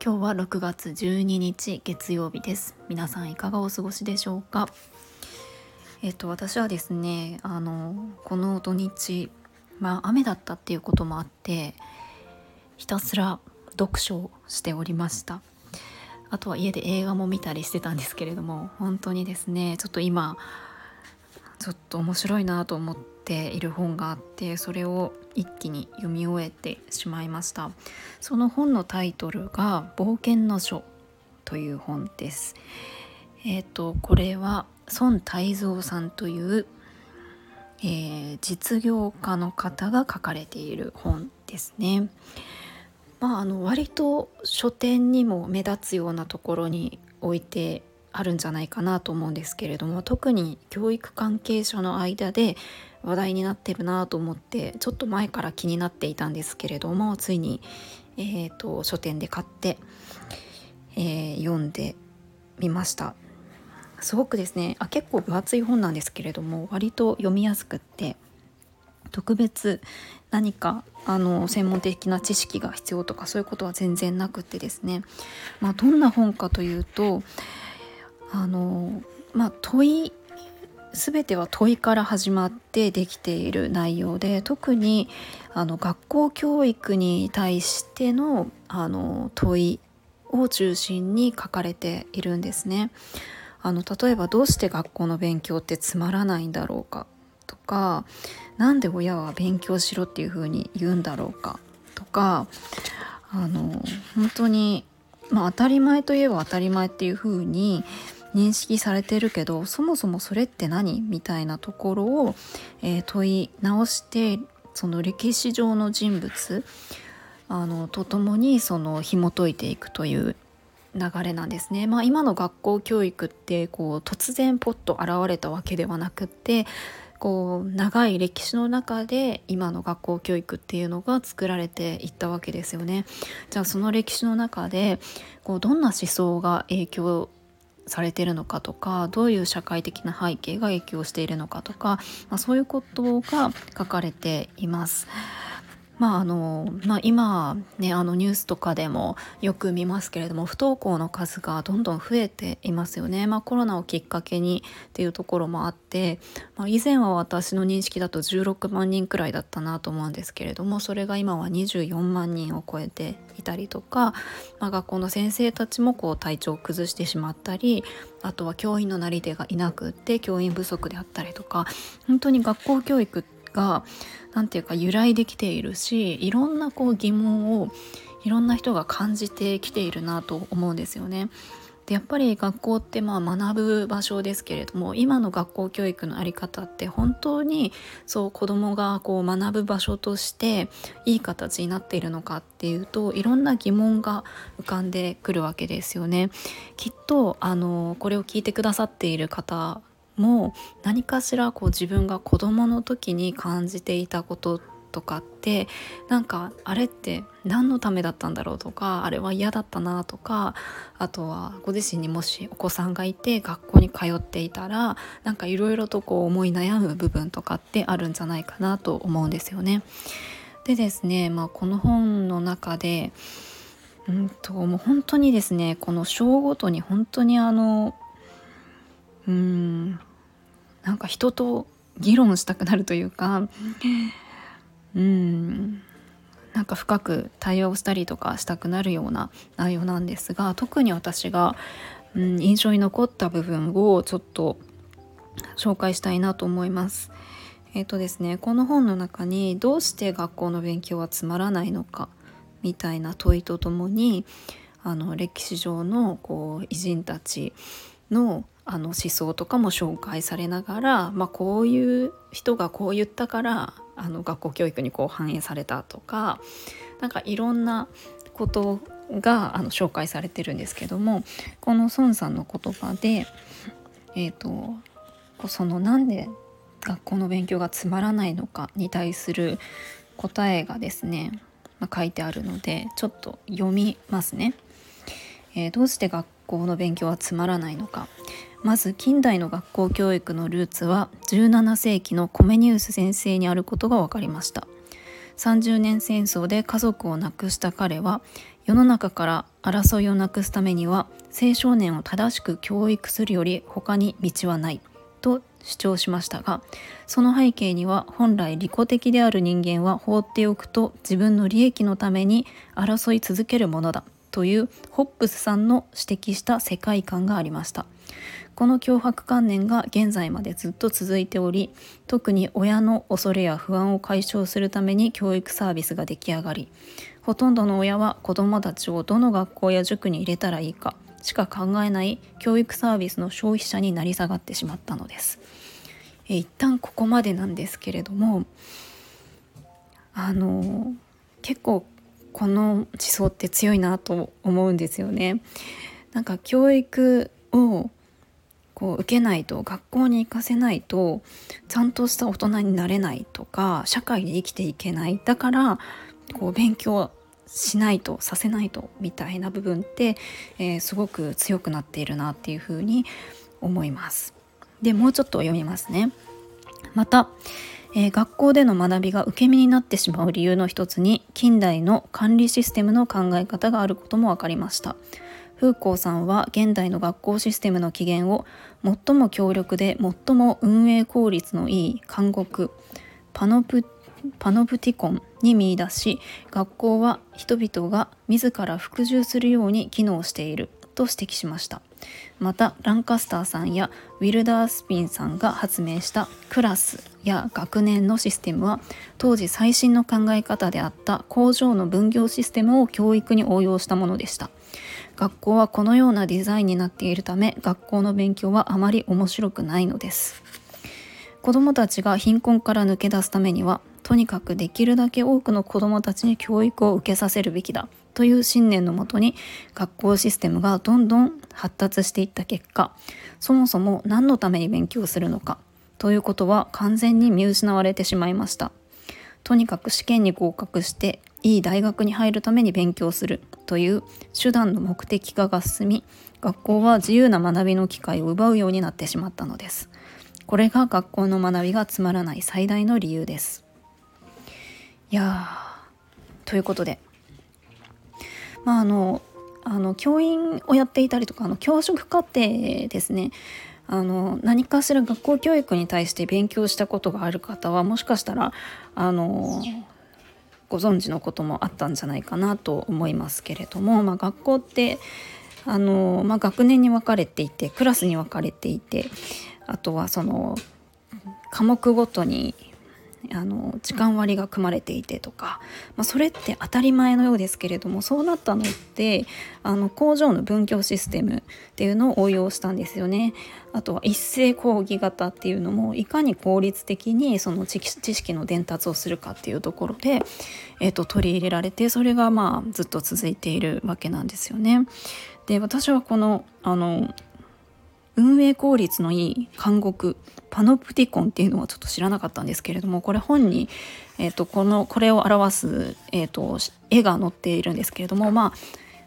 今日は6月12日月曜日です。皆さんいかがお過ごしでしょうか？えっ、と私はですねあのこの土日まあ雨だったっていうこともあってひたすら読書をしておりました。あとは家で映画も見たりしてたんですけれども本当にですねちょっと今ちょっと面白いなと思っている本があってそれを一気に読み終えてしまいました。その本のタイトルが「冒険の書」という本です。えっ、ー、とこれは孫泰造さんという、えー、実業家の方が書かれている本ですね。まああの割と書店にも目立つようなところに置いてあるんじゃないかなと思うんですけれども特に教育関係者の間で話題になってるなと思ってちょっと前から気になっていたんですけれどもついに、えーと、書店で買って、えー、読んでみました。すごくですねあ結構分厚い本なんですけれども割と読みやすくって特別何かあの専門的な知識が必要とかそういうことは全然なくってですね、まあ、どんな本かというとあのまあ問い全ては問いから始まってできている内容で特にあの学校教育に対してのあの問いを中心に書かれているんですね。あの例えばどうして学校の勉強ってつまらないんだろうかとか何で親は勉強しろっていうふうに言うんだろうかとかあの本当に、まあ、当たり前といえば当たり前っていうふうに認識されてるけどそもそもそれって何？みたいなところを、えー、問い直してその歴史上の人物あのとともにその紐解いていくという流れなんですね。まあ、今の学校教育ってこう突然ポッと現れたわけではなくってこう長い歴史の中で今の学校教育っていうのが作られていったわけですよね。じゃあその歴史の中でこうどんな思想が影響されてるのかとかどういう社会的な背景が影響しているのかとか、まあ、そういうことが書かれています。まああのまあ、今ねあのニュースとかでもよく見ますけれども不登校の数がどんどん増えていますよね、まあ、コロナをきっかけにっていうところもあって、まあ、以前は私の認識だと16万人くらいだったなと思うんですけれどもそれが今は24万人を超えていたりとか、まあ、学校の先生たちもこう体調を崩してしまったりあとは教員のなり手がいなくって教員不足であったりとか本当に学校教育ってが何て言うか由来できているしいろんなこう疑問をいろんな人が感じてきているなと思うんですよね。でやっぱり学校ってまあ学ぶ場所ですけれども今の学校教育の在り方って本当にそう子どもがこう学ぶ場所としていい形になっているのかっていうといろんな疑問が浮かんでくるわけですよね。きっとあのこれを聞いてくださっている方も何かしらこう自分が子どもの時に感じていたこととかってなんかあれって何のためだったんだろうとかあれは嫌だったなとかあとはご自身にもしお子さんがいて学校に通っていたらなんかいろいろとこう思い悩む部分とかってあるんじゃないかなと思うんですよね。でですね、まあ、この本の中でうんともう本当にですねこの章ごとに本当にあのうんなんか人と議論したくなるというかうんなんか深く対話をしたりとかしたくなるような内容なんですが特に私が、うん、印象に残った部分をちょっと紹介したいなと思います。えっ、ー、とですねこの本の中にどうして学校の勉強はつまらないのかみたいな問いとともにあの歴史上のこう偉人たちのあの思想とかも紹介されながら、まあ、こういう人がこう言ったからあの学校教育にこう反映されたとかなんかいろんなことがあの紹介されてるんですけどもこの孫さんの言葉でえーと、そのなんで学校の勉強がつまらないのかに対する答えがですね、まあ、書いてあるのでちょっと読みますね。えー、どうして学校の勉強はつまらないのか。まず近代の学校教育のルーツは17世紀のコメニウス先生にあることが分かりました。30年戦争で家族を亡くした彼は世の中から争いをなくすためには青少年を正しく教育するより他に道はないと主張しましたがその背景には本来利己的である人間は放っておくと自分の利益のために争い続けるものだ。というホップスさんの指摘した世界観がありましたこの脅迫観念が現在までずっと続いており特に親の恐れや不安を解消するために教育サービスが出来上がりほとんどの親は子どもたちをどの学校や塾に入れたらいいかしか考えない教育サービスの消費者になり下がってしまったのです。え一旦ここまでなんですけれどもあの結構この思想って強いなと思うんですよね。なんか教育をこう受けないと学校に行かせないとちゃんとした大人になれないとか社会で生きていけないだからこう勉強しないとさせないとみたいな部分って、えー、すごく強くなっているなっていうふうに思います。でもうちょっと読みますね。また、えー、学校での学びが受け身になってしまう理由の一つに近代の管理システムの考え方があることも分かりました。風光さんは現代の学校システムの起源を最も強力で最も運営効率のいい監獄パノプパノプティコンに見出し学校は人々が自ら服従するように機能していると指摘しました。またランカスターさんやウィルダースピンさんが発明したクラスや学年のシステムは当時最新の考え方であった工場の分業システムを教育に応用したものでした。学校はこのようなデザインになっているため学校の勉強はあまり面白くないのです。子どもたちが貧困から抜け出すためにはとにかくできるだけ多くの子どもたちに教育を受けさせるべきだ。という信念のもとに学校システムがどんどん発達していった結果そもそも何のために勉強するのかということは完全に見失われてしまいました。とにかく試験に合格していい大学に入るために勉強するという手段の目的化が進み学校は自由な学びの機会を奪うようになってしまったのです。これが学校の学びがつまらない最大の理由です。いやということでまああのあの教員をやっていたりとかあの教職課程ですね。あの何かしら学校教育に対して勉強したことがある方はもしかしたらあのご存知のこともあったんじゃないかなと思いますけれども、まあ、学校ってあの、まあ、学年に分かれていてクラスに分かれていてあとはその科目ごとにあの時間割が組まれていてとか、まあ、それって当たり前のようですけれどもそうなったのってあの工場の分業システムっていうのを応用したんですよね。あとは一斉講義型っていうのもいかに効率的にその知識の伝達をするかっていうところで、えー、と取り入れられてそれがまあずっと続いているわけなんですよね。で私はこのあの運営効率のいい監獄パノプティコンっていうのはちょっと知らなかったんですけれどもこれ本に、えーと、このこれを表す、えーと、絵が載っているんですけれどもまあ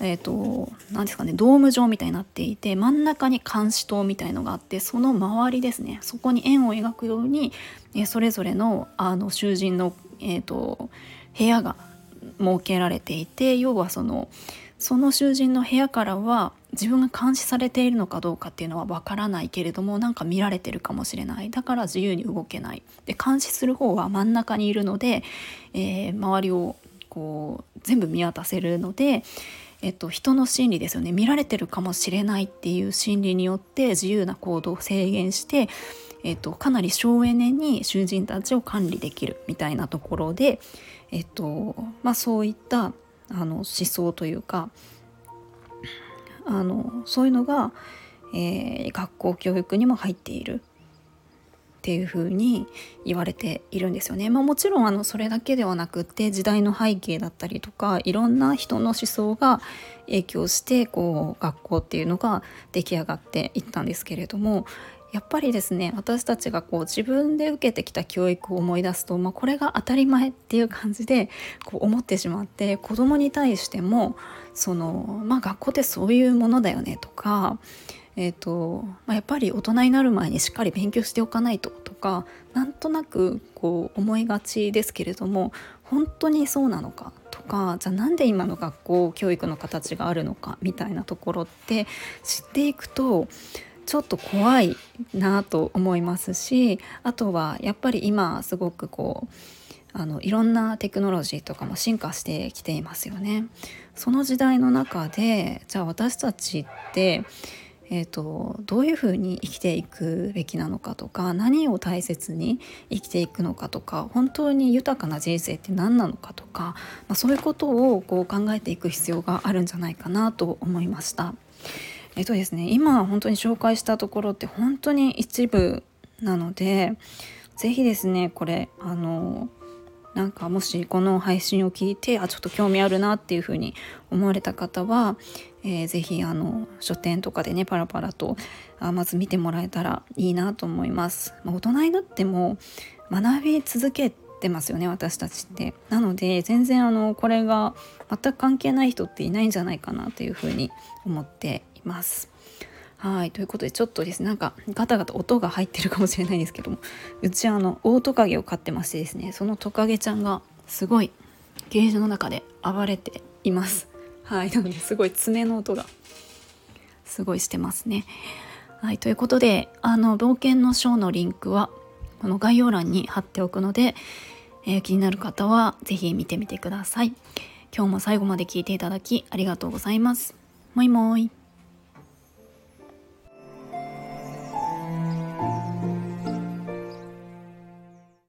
えーと、何ですかねドーム状みたいになっていて真ん中に監視塔みたいのがあってその周りですねそこに円を描くように、えー、それぞれのあの囚人の、えーと部屋が設けられていて要はそのその囚人の部屋からは自分が監視されているのかどうかっていうのはわからないけれどもなんか見られてるかもしれない。だから自由に動けない。で監視する方は真ん中にいるので、えー、周りをこう全部見渡せるので、えっと、人の心理ですよね。見られてるかもしれないっていう心理によって自由な行動を制限して、えっと、かなり省エネに囚人たちを管理できるみたいなところで、えっとまあ、そういったあの思想というかあのそういうのが、えー、学校教育にも入っているっていう風に言われているんですよね。まあ、もちろんあのそれだけではなくって時代の背景だったりとかいろんな人の思想が影響してこう学校っていうのが出来上がっていったんですけれどもやっぱりですね私たちがこう自分で受けてきた教育を思い出すと、まあ、これが当たり前っていう感じでこう思ってしまって子供に対してもその、まあ、学校ってそういうものだよねとか、えーとまあ、やっぱり大人になる前にしっかり勉強しておかないととかなんとなくこう思いがちですけれども本当にそうなのかとかじゃあなんで今の学校教育の形があるのかみたいなところって知っていくとちょっと怖いなと思いますしあとはやっぱり今すごくこうあのいろんなテクノロジーとかも進化してきていますよね。その時代の中でじゃあ私たちってえーと、どういうふうに生きていくべきなのかとか何を大切に生きていくのかとか本当に豊かな人生って何なのかとか、まあ、そういうことをこう考えていく必要があるんじゃないかなと思いました。えっとですね今本当に紹介したところって本当に一部なので是非ですねこれあのなんかもしこの配信を聞いてあちょっと興味あるなっていうふうに思われた方は、えー、ぜひあの書店とかでねパラパラとあまず見てもらえたらいいなと思います。まあ、大人になっても学び続けてますよね私たちって。なので全然あのこれが全く関係ない人っていないんじゃないかなというふうに思っています。はいということでちょっとですねなんかガタガタ音が入ってるかもしれないんですけどもうちあのオオトカゲを飼ってましてですねそのトカゲちゃんがすごいゲージの中で暴れています。はいなのですごい爪の音がすごいしてますね。はいということであの冒険のショーのリンクはこの概要欄に貼っておくので、えー、気になる方は是非見てみてください。今日も最後まで聞いていただきありがとうございます。もいもい。